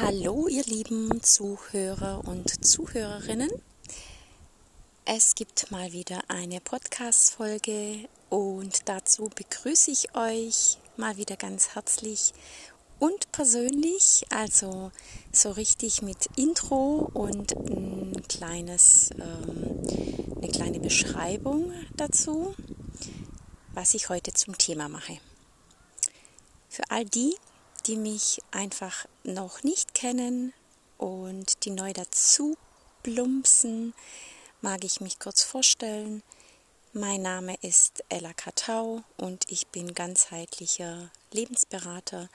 Hallo, ihr lieben Zuhörer und Zuhörerinnen. Es gibt mal wieder eine Podcast-Folge und dazu begrüße ich euch mal wieder ganz herzlich und persönlich, also so richtig mit Intro und ein kleines, ähm, eine kleine Beschreibung dazu, was ich heute zum Thema mache. Für all die, die mich einfach noch nicht kennen und die neu dazu plumpsen, mag ich mich kurz vorstellen. Mein Name ist Ella Katau und ich bin ganzheitlicher Lebensberater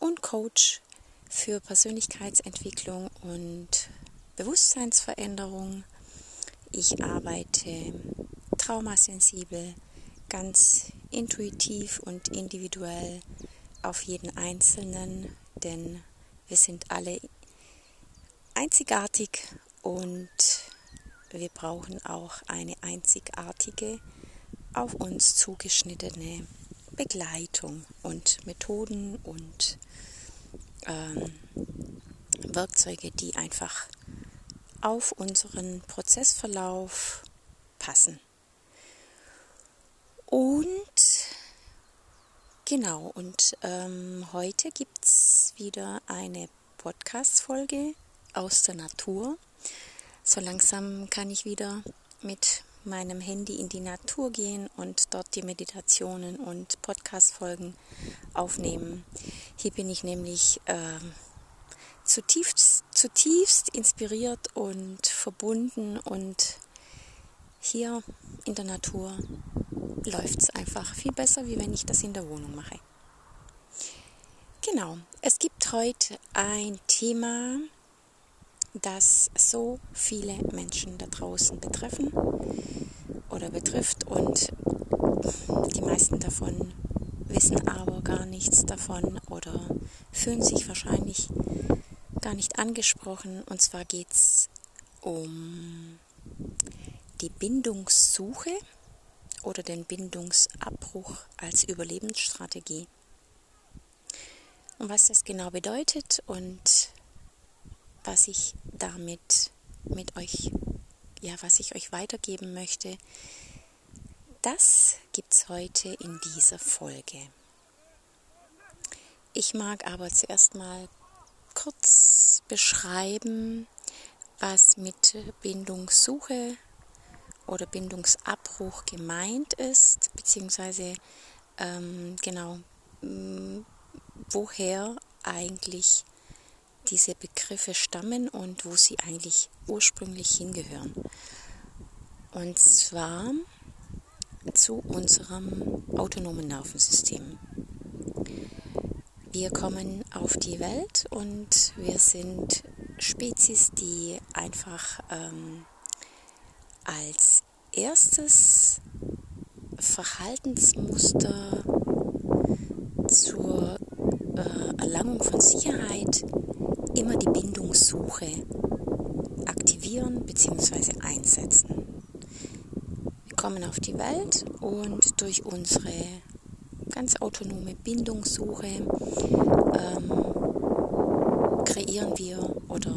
und Coach für Persönlichkeitsentwicklung und Bewusstseinsveränderung. Ich arbeite traumasensibel, ganz intuitiv und individuell auf jeden Einzelnen, denn wir sind alle einzigartig und wir brauchen auch eine einzigartige, auf uns zugeschnittene Begleitung und Methoden und ähm, Werkzeuge, die einfach auf unseren Prozessverlauf passen. Und Genau, und ähm, heute gibt es wieder eine Podcast-Folge aus der Natur. So langsam kann ich wieder mit meinem Handy in die Natur gehen und dort die Meditationen und Podcast-Folgen aufnehmen. Hier bin ich nämlich äh, zutiefst, zutiefst inspiriert und verbunden und hier in der Natur läuft es einfach viel besser, wie wenn ich das in der Wohnung mache. Genau, es gibt heute ein Thema, das so viele Menschen da draußen betreffen oder betrifft und die meisten davon wissen aber gar nichts davon oder fühlen sich wahrscheinlich gar nicht angesprochen. Und zwar geht es um die Bindungssuche oder den Bindungsabbruch als Überlebensstrategie. Und was das genau bedeutet und was ich damit mit euch, ja, was ich euch weitergeben möchte, das gibt es heute in dieser Folge. Ich mag aber zuerst mal kurz beschreiben, was mit Bindungssuche oder Bindungsabbruch gemeint ist, beziehungsweise ähm, genau, mh, woher eigentlich diese Begriffe stammen und wo sie eigentlich ursprünglich hingehören. Und zwar zu unserem autonomen Nervensystem. Wir kommen auf die Welt und wir sind Spezies, die einfach ähm, als erstes Verhaltensmuster zur äh, Erlangung von Sicherheit immer die Bindungssuche aktivieren bzw. einsetzen. Wir kommen auf die Welt und durch unsere ganz autonome Bindungssuche ähm, kreieren wir oder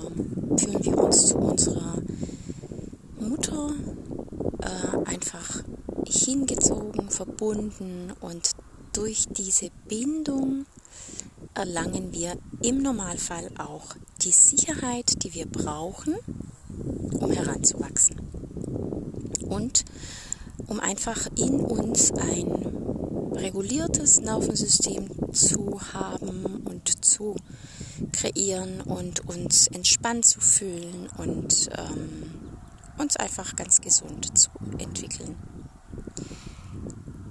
fühlen wir uns zu unserer Mutter äh, einfach hingezogen, verbunden und durch diese Bindung erlangen wir im Normalfall auch die Sicherheit, die wir brauchen, um heranzuwachsen. Und um einfach in uns ein reguliertes Nervensystem zu haben und zu kreieren und uns entspannt zu fühlen und ähm, uns einfach ganz gesund zu entwickeln.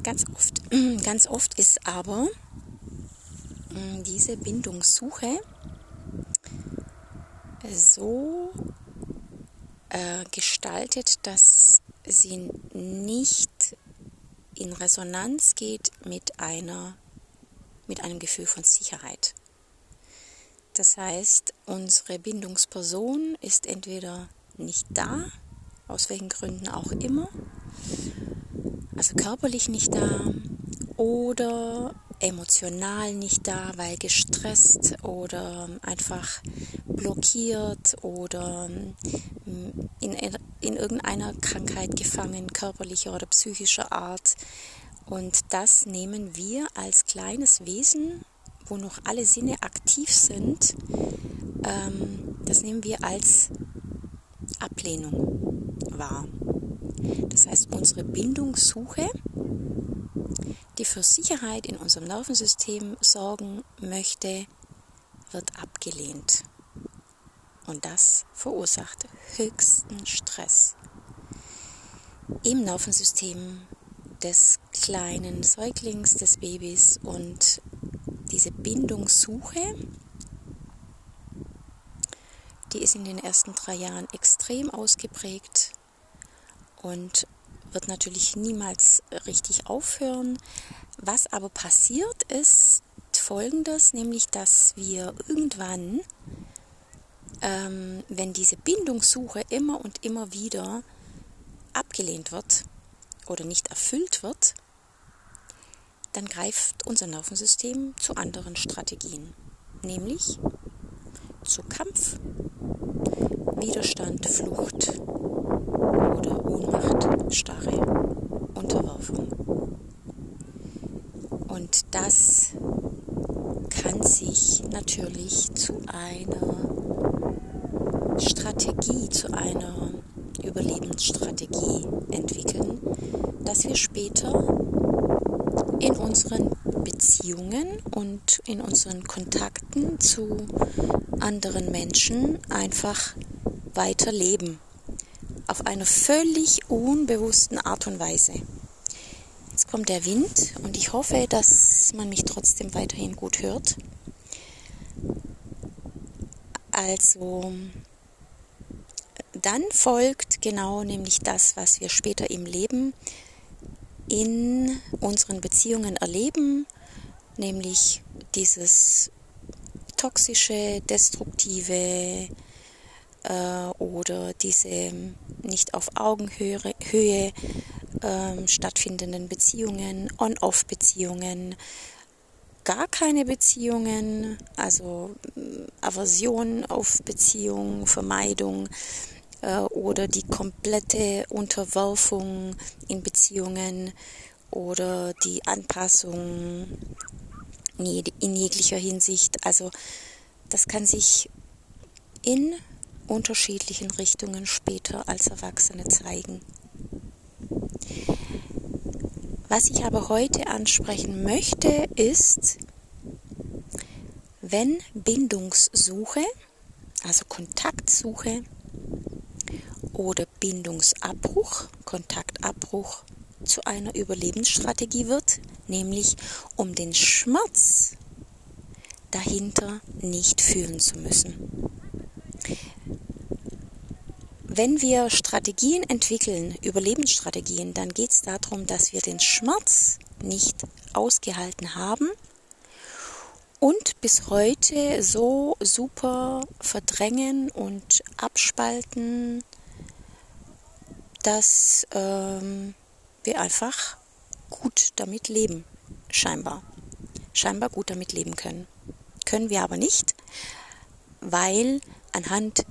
Ganz oft, ganz oft ist aber mm, diese Bindungssuche so äh, gestaltet, dass sie nicht in Resonanz geht mit einer mit einem Gefühl von Sicherheit. Das heißt, unsere Bindungsperson ist entweder nicht da aus welchen Gründen auch immer, also körperlich nicht da oder emotional nicht da, weil gestresst oder einfach blockiert oder mm, in, in irgendeiner Krankheit gefangen, körperlicher oder psychischer Art. Und das nehmen wir als kleines Wesen, wo noch alle Sinne aktiv sind, ähm, das nehmen wir als Ablehnung wahr. Das heißt, unsere Bindungssuche die für Sicherheit in unserem Nervensystem sorgen möchte, wird abgelehnt. Und das verursacht höchsten Stress im Nervensystem des kleinen Säuglings, des Babys und diese Bindungssuche, die ist in den ersten drei Jahren extrem ausgeprägt und wird natürlich niemals richtig aufhören. Was aber passiert ist folgendes, nämlich dass wir irgendwann, ähm, wenn diese Bindungssuche immer und immer wieder abgelehnt wird oder nicht erfüllt wird, dann greift unser Nervensystem zu anderen Strategien, nämlich zu Kampf, Widerstand, Flucht Ohnmacht, Starre, Unterwerfung. Und das kann sich natürlich zu einer Strategie, zu einer Überlebensstrategie entwickeln, dass wir später in unseren Beziehungen und in unseren Kontakten zu anderen Menschen einfach weiterleben. Auf einer völlig unbewussten Art und Weise. Jetzt kommt der Wind und ich hoffe, dass man mich trotzdem weiterhin gut hört. Also dann folgt genau nämlich das, was wir später im Leben in unseren Beziehungen erleben, nämlich dieses toxische, destruktive äh, oder diese nicht auf Augenhöhe Höhe, äh, stattfindenden Beziehungen, On-Off-Beziehungen, gar keine Beziehungen, also äh, Aversion auf Beziehung, Vermeidung, äh, oder die komplette Unterwerfung in Beziehungen oder die Anpassung in jeglicher Hinsicht. Also das kann sich in unterschiedlichen Richtungen später als Erwachsene zeigen. Was ich aber heute ansprechen möchte, ist, wenn Bindungssuche, also Kontaktsuche, oder Bindungsabbruch, Kontaktabbruch zu einer Überlebensstrategie wird, nämlich um den Schmerz dahinter nicht fühlen zu müssen. Wenn wir Strategien entwickeln, Überlebensstrategien, dann geht es darum, dass wir den Schmerz nicht ausgehalten haben und bis heute so super verdrängen und abspalten, dass ähm, wir einfach gut damit leben, scheinbar. Scheinbar gut damit leben können. Können wir aber nicht, weil anhand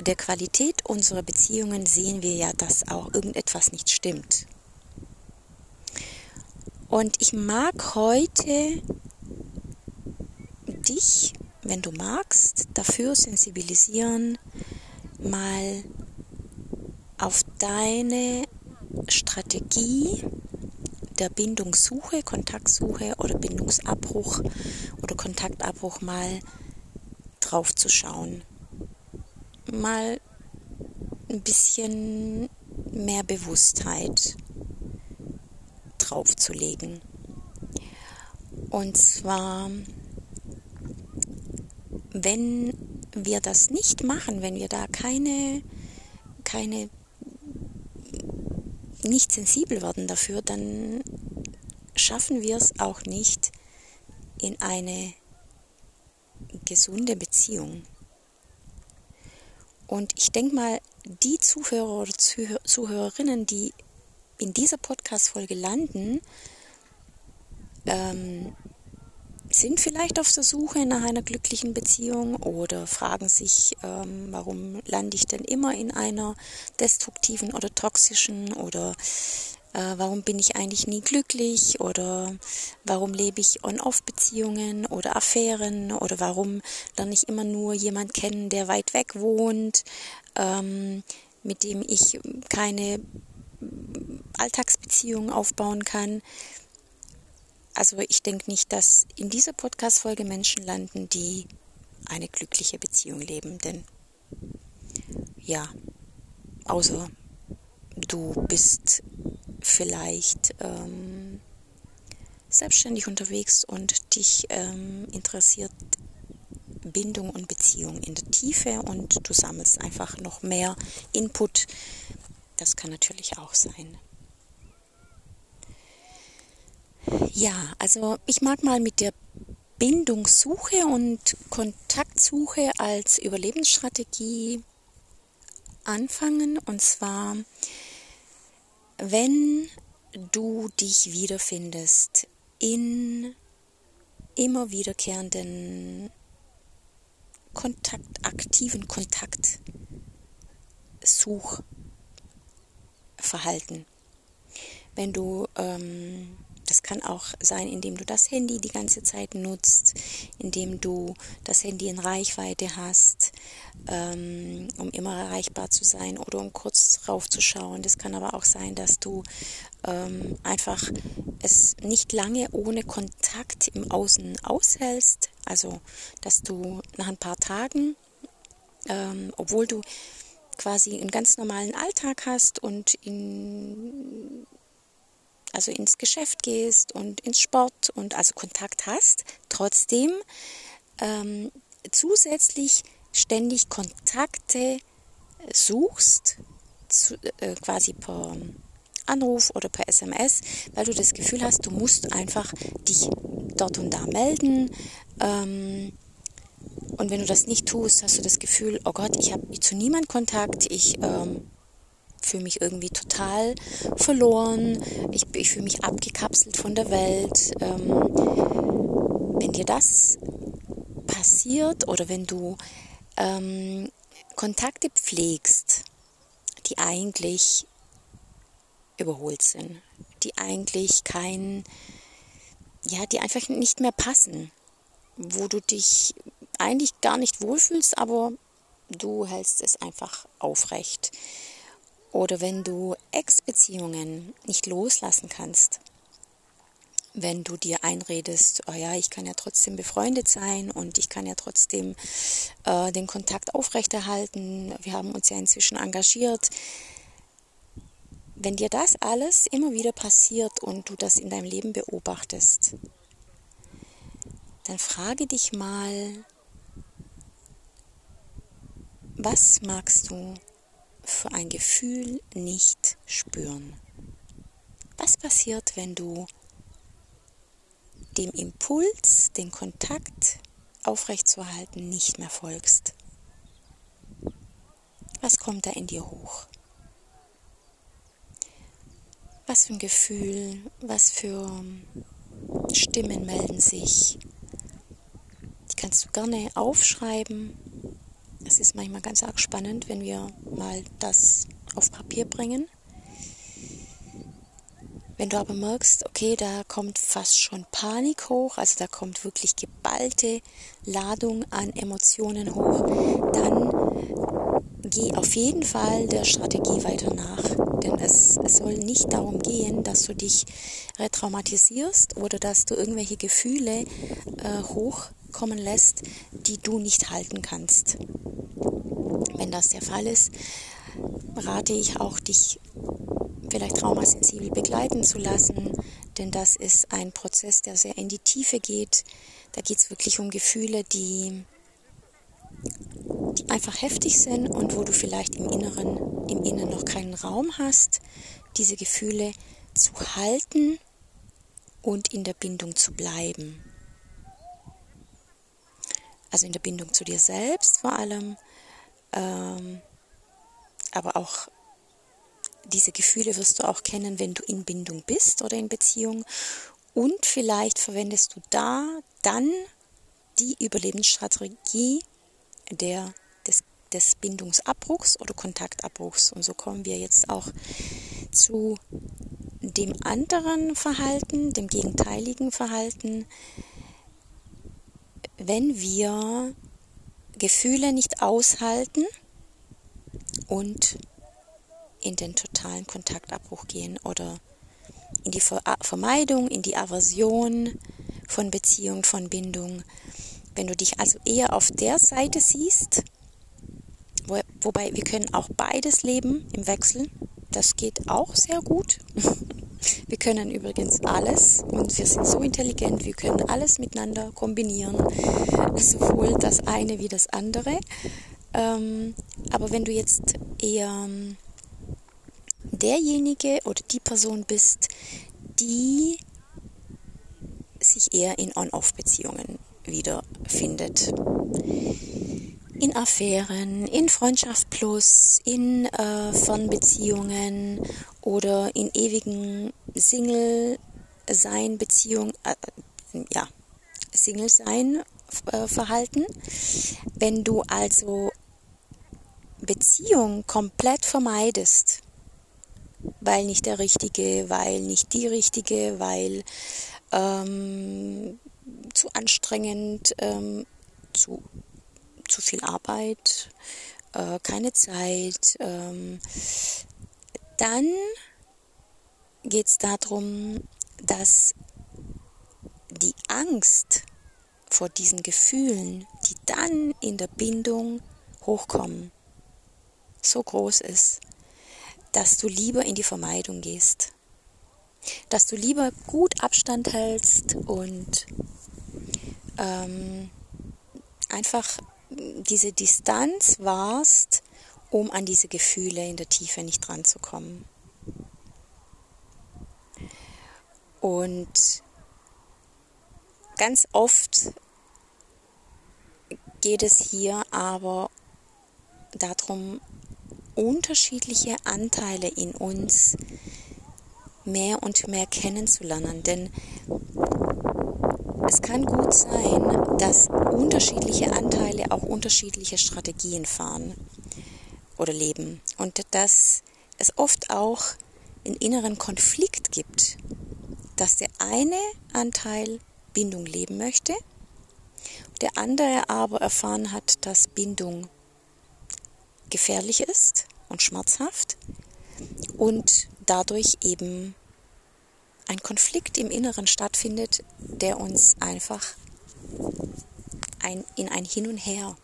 der Qualität unserer Beziehungen sehen wir ja, dass auch irgendetwas nicht stimmt. Und ich mag heute dich, wenn du magst, dafür sensibilisieren, mal auf deine Strategie der Bindungssuche, Kontaktsuche oder Bindungsabbruch oder Kontaktabbruch mal drauf zu schauen. Mal ein bisschen mehr Bewusstheit draufzulegen. Und zwar, wenn wir das nicht machen, wenn wir da keine, keine nicht sensibel werden dafür, dann schaffen wir es auch nicht in eine gesunde Beziehung. Und ich denke mal, die Zuhörer oder Zuhörerinnen, die in dieser Podcast-Folge landen, ähm, sind vielleicht auf der Suche nach einer glücklichen Beziehung oder fragen sich, ähm, warum lande ich denn immer in einer destruktiven oder toxischen oder äh, warum bin ich eigentlich nie glücklich oder warum lebe ich On-Off-Beziehungen oder Affären oder warum lerne ich immer nur jemand kennen, der weit weg wohnt, ähm, mit dem ich keine Alltagsbeziehungen aufbauen kann. Also ich denke nicht, dass in dieser Podcast-Folge Menschen landen, die eine glückliche Beziehung leben, denn ja, außer du bist vielleicht ähm, selbstständig unterwegs und dich ähm, interessiert Bindung und Beziehung in der Tiefe und du sammelst einfach noch mehr Input. Das kann natürlich auch sein. Ja, also ich mag mal mit der Bindungssuche und Kontaktsuche als Überlebensstrategie anfangen. Und zwar, wenn du dich wiederfindest in immer wiederkehrenden Kontakt, aktiven Kontaktsuchverhalten. Wenn du ähm, das kann auch sein, indem du das Handy die ganze Zeit nutzt, indem du das Handy in Reichweite hast, ähm, um immer erreichbar zu sein oder um kurz raufzuschauen. Das kann aber auch sein, dass du ähm, einfach es nicht lange ohne Kontakt im Außen aushältst. Also, dass du nach ein paar Tagen, ähm, obwohl du quasi einen ganz normalen Alltag hast und in also ins Geschäft gehst und ins Sport und also Kontakt hast, trotzdem ähm, zusätzlich ständig Kontakte suchst, zu, äh, quasi per Anruf oder per SMS, weil du das Gefühl hast, du musst einfach dich dort und da melden. Ähm, und wenn du das nicht tust, hast du das Gefühl, oh Gott, ich habe zu niemand Kontakt, ich ähm, fühle mich irgendwie total verloren, ich, ich fühle mich abgekapselt von der Welt. Ähm, wenn dir das passiert oder wenn du ähm, Kontakte pflegst, die eigentlich überholt sind, die eigentlich kein, ja, die einfach nicht mehr passen, wo du dich eigentlich gar nicht wohlfühlst, aber du hältst es einfach aufrecht. Oder wenn du Ex-Beziehungen nicht loslassen kannst, wenn du dir einredest, oh ja, ich kann ja trotzdem befreundet sein und ich kann ja trotzdem äh, den Kontakt aufrechterhalten, wir haben uns ja inzwischen engagiert. Wenn dir das alles immer wieder passiert und du das in deinem Leben beobachtest, dann frage dich mal, was magst du für ein Gefühl nicht spüren. Was passiert, wenn du dem Impuls, den Kontakt aufrechtzuerhalten, nicht mehr folgst? Was kommt da in dir hoch? Was für ein Gefühl, was für Stimmen melden sich? Die kannst du gerne aufschreiben es ist manchmal ganz arg spannend, wenn wir mal das auf Papier bringen. Wenn du aber merkst, okay, da kommt fast schon Panik hoch, also da kommt wirklich geballte Ladung an Emotionen hoch, dann geh auf jeden Fall der Strategie weiter nach. Denn es, es soll nicht darum gehen, dass du dich retraumatisierst oder dass du irgendwelche Gefühle äh, hochkommen lässt, die du nicht halten kannst. Wenn das der Fall ist, rate ich auch, dich vielleicht traumasensibel begleiten zu lassen, denn das ist ein Prozess, der sehr in die Tiefe geht. Da geht es wirklich um Gefühle, die, die einfach heftig sind und wo du vielleicht im Inneren, im Inneren noch keinen Raum hast, diese Gefühle zu halten und in der Bindung zu bleiben. Also in der Bindung zu dir selbst vor allem ähm, aber auch diese Gefühle wirst du auch kennen, wenn du in Bindung bist oder in Beziehung. Und vielleicht verwendest du da dann die Überlebensstrategie der, des, des Bindungsabbruchs oder Kontaktabbruchs. Und so kommen wir jetzt auch zu dem anderen Verhalten, dem gegenteiligen Verhalten, wenn wir Gefühle nicht aushalten und in den totalen Kontaktabbruch gehen oder in die Vermeidung, in die Aversion von Beziehung, von Bindung. Wenn du dich also eher auf der Seite siehst, wo, wobei wir können auch beides leben im Wechsel, das geht auch sehr gut. Wir können übrigens alles und wir sind so intelligent, wir können alles miteinander kombinieren, sowohl das eine wie das andere. Ähm, aber wenn du jetzt eher derjenige oder die Person bist, die sich eher in On-Off-Beziehungen wiederfindet. In Affären, in Freundschaft plus, in äh, Fernbeziehungen oder in ewigen Single-Sein-Beziehungen, äh, ja, Single-Sein-Verhalten. Äh, Wenn du also Beziehung komplett vermeidest, weil nicht der Richtige, weil nicht die Richtige, weil ähm, zu anstrengend, ähm, zu, zu viel Arbeit, äh, keine Zeit. Ähm, dann geht es darum, dass die Angst vor diesen Gefühlen, die dann in der Bindung hochkommen, so groß ist, dass du lieber in die Vermeidung gehst. Dass du lieber gut Abstand hältst und ähm, einfach diese Distanz warst, um an diese Gefühle in der Tiefe nicht dran zu kommen. Und ganz oft geht es hier aber darum, unterschiedliche Anteile in uns mehr und mehr kennenzulernen. Denn es kann gut sein, dass unterschiedliche Anteile auch unterschiedliche Strategien fahren oder leben. Und dass es oft auch einen inneren Konflikt gibt, dass der eine Anteil Bindung leben möchte, der andere aber erfahren hat, dass Bindung gefährlich ist und schmerzhaft und dadurch eben ein Konflikt im Inneren stattfindet, der uns einfach ein, in ein Hin und Her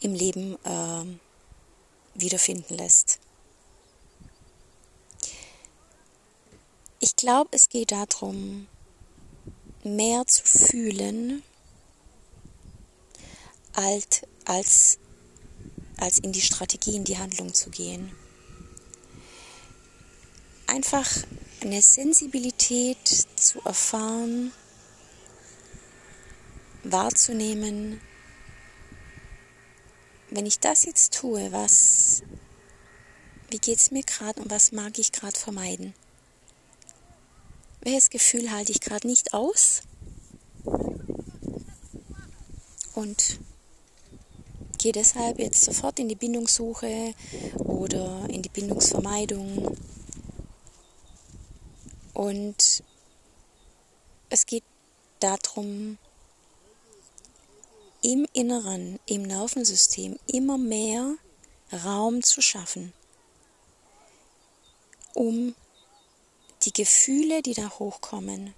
im Leben äh, wiederfinden lässt. Ich glaube, es geht darum, mehr zu fühlen, als, als als in die Strategie, in die Handlung zu gehen. Einfach eine Sensibilität zu erfahren, wahrzunehmen, wenn ich das jetzt tue, was, wie geht es mir gerade und was mag ich gerade vermeiden? Welches Gefühl halte ich gerade nicht aus? Und gehe deshalb jetzt sofort in die Bindungssuche oder in die Bindungsvermeidung. Und es geht darum, im Inneren, im Nervensystem immer mehr Raum zu schaffen, um die Gefühle, die da hochkommen,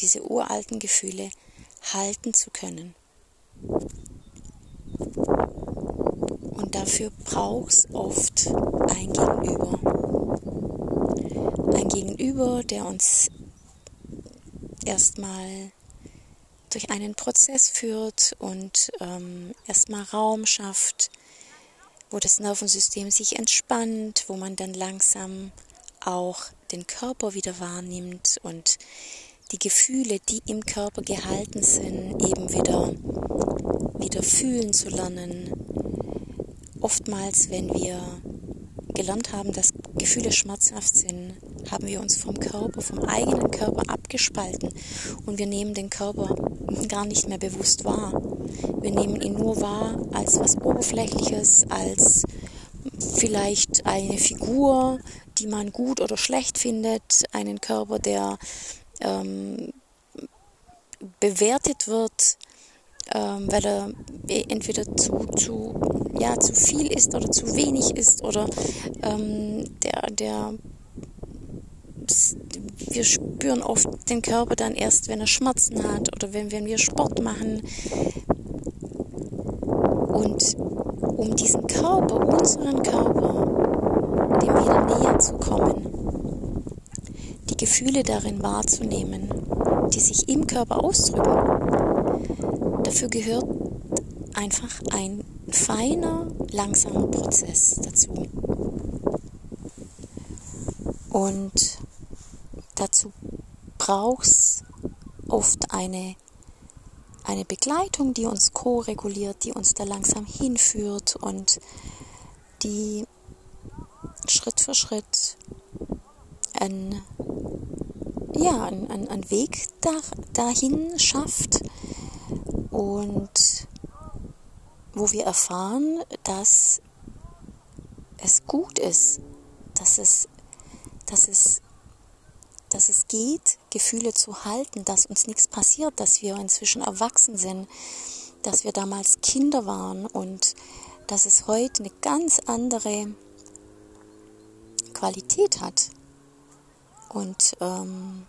diese uralten Gefühle, halten zu können. Und dafür braucht es oft ein Gegenüber. Ein Gegenüber, der uns erstmal durch einen Prozess führt und ähm, erstmal Raum schafft, wo das Nervensystem sich entspannt, wo man dann langsam auch den Körper wieder wahrnimmt und die Gefühle, die im Körper gehalten sind, eben wieder, wieder fühlen zu lernen. Oftmals, wenn wir gelernt haben, dass Gefühle schmerzhaft sind, haben wir uns vom Körper, vom eigenen Körper abgespalten und wir nehmen den Körper gar nicht mehr bewusst wahr. Wir nehmen ihn nur wahr als was Oberflächliches, als vielleicht eine Figur, die man gut oder schlecht findet, einen Körper, der ähm, bewertet wird, ähm, weil er entweder zu, zu, ja, zu viel ist oder zu wenig ist oder ähm, der, der wir spüren oft den Körper dann erst, wenn er Schmerzen hat oder wenn, wenn wir Sport machen. Und um diesen Körper, unseren Körper, dem wieder näher zu kommen, die Gefühle darin wahrzunehmen, die sich im Körper ausdrücken, dafür gehört einfach ein feiner, langsamer Prozess dazu. Und dazu braucht es oft eine eine Begleitung, die uns ko-reguliert, die uns da langsam hinführt und die Schritt für Schritt einen, ja, einen, einen Weg da, dahin schafft. Und wo wir erfahren, dass es gut ist, dass es, dass es dass es geht, Gefühle zu halten, dass uns nichts passiert, dass wir inzwischen erwachsen sind, dass wir damals Kinder waren und dass es heute eine ganz andere Qualität hat. Und ähm,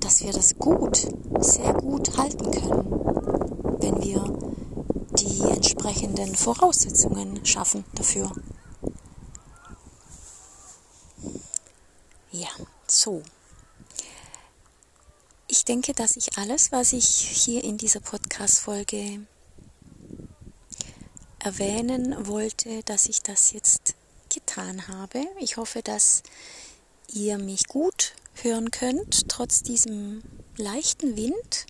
dass wir das gut, sehr gut halten können, wenn wir die entsprechenden Voraussetzungen schaffen dafür. Ja, so. Ich denke, dass ich alles, was ich hier in dieser Podcast-Folge erwähnen wollte, dass ich das jetzt getan habe. Ich hoffe, dass ihr mich gut hören könnt, trotz diesem leichten Wind.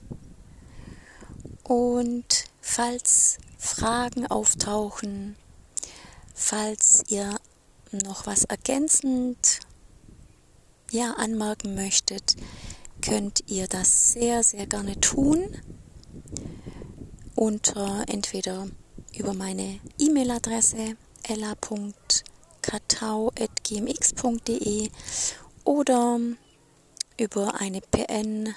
Und falls Fragen auftauchen, falls ihr noch was ergänzend ja anmerken möchtet, könnt ihr das sehr, sehr gerne tun. Unter entweder über meine E-Mail-Adresse ella.katau.gmx.de oder über eine PN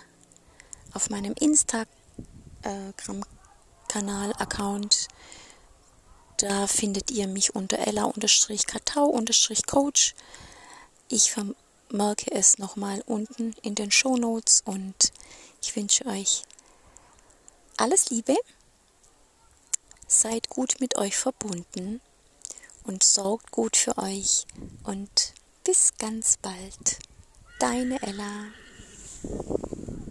auf meinem Instagram-Kanal-Account. Da findet ihr mich unter ella-katau-coach. Ich merke es nochmal unten in den Show Notes und ich wünsche euch alles Liebe. Seid gut mit euch verbunden und sorgt gut für euch und bis ganz bald. Deine Ella.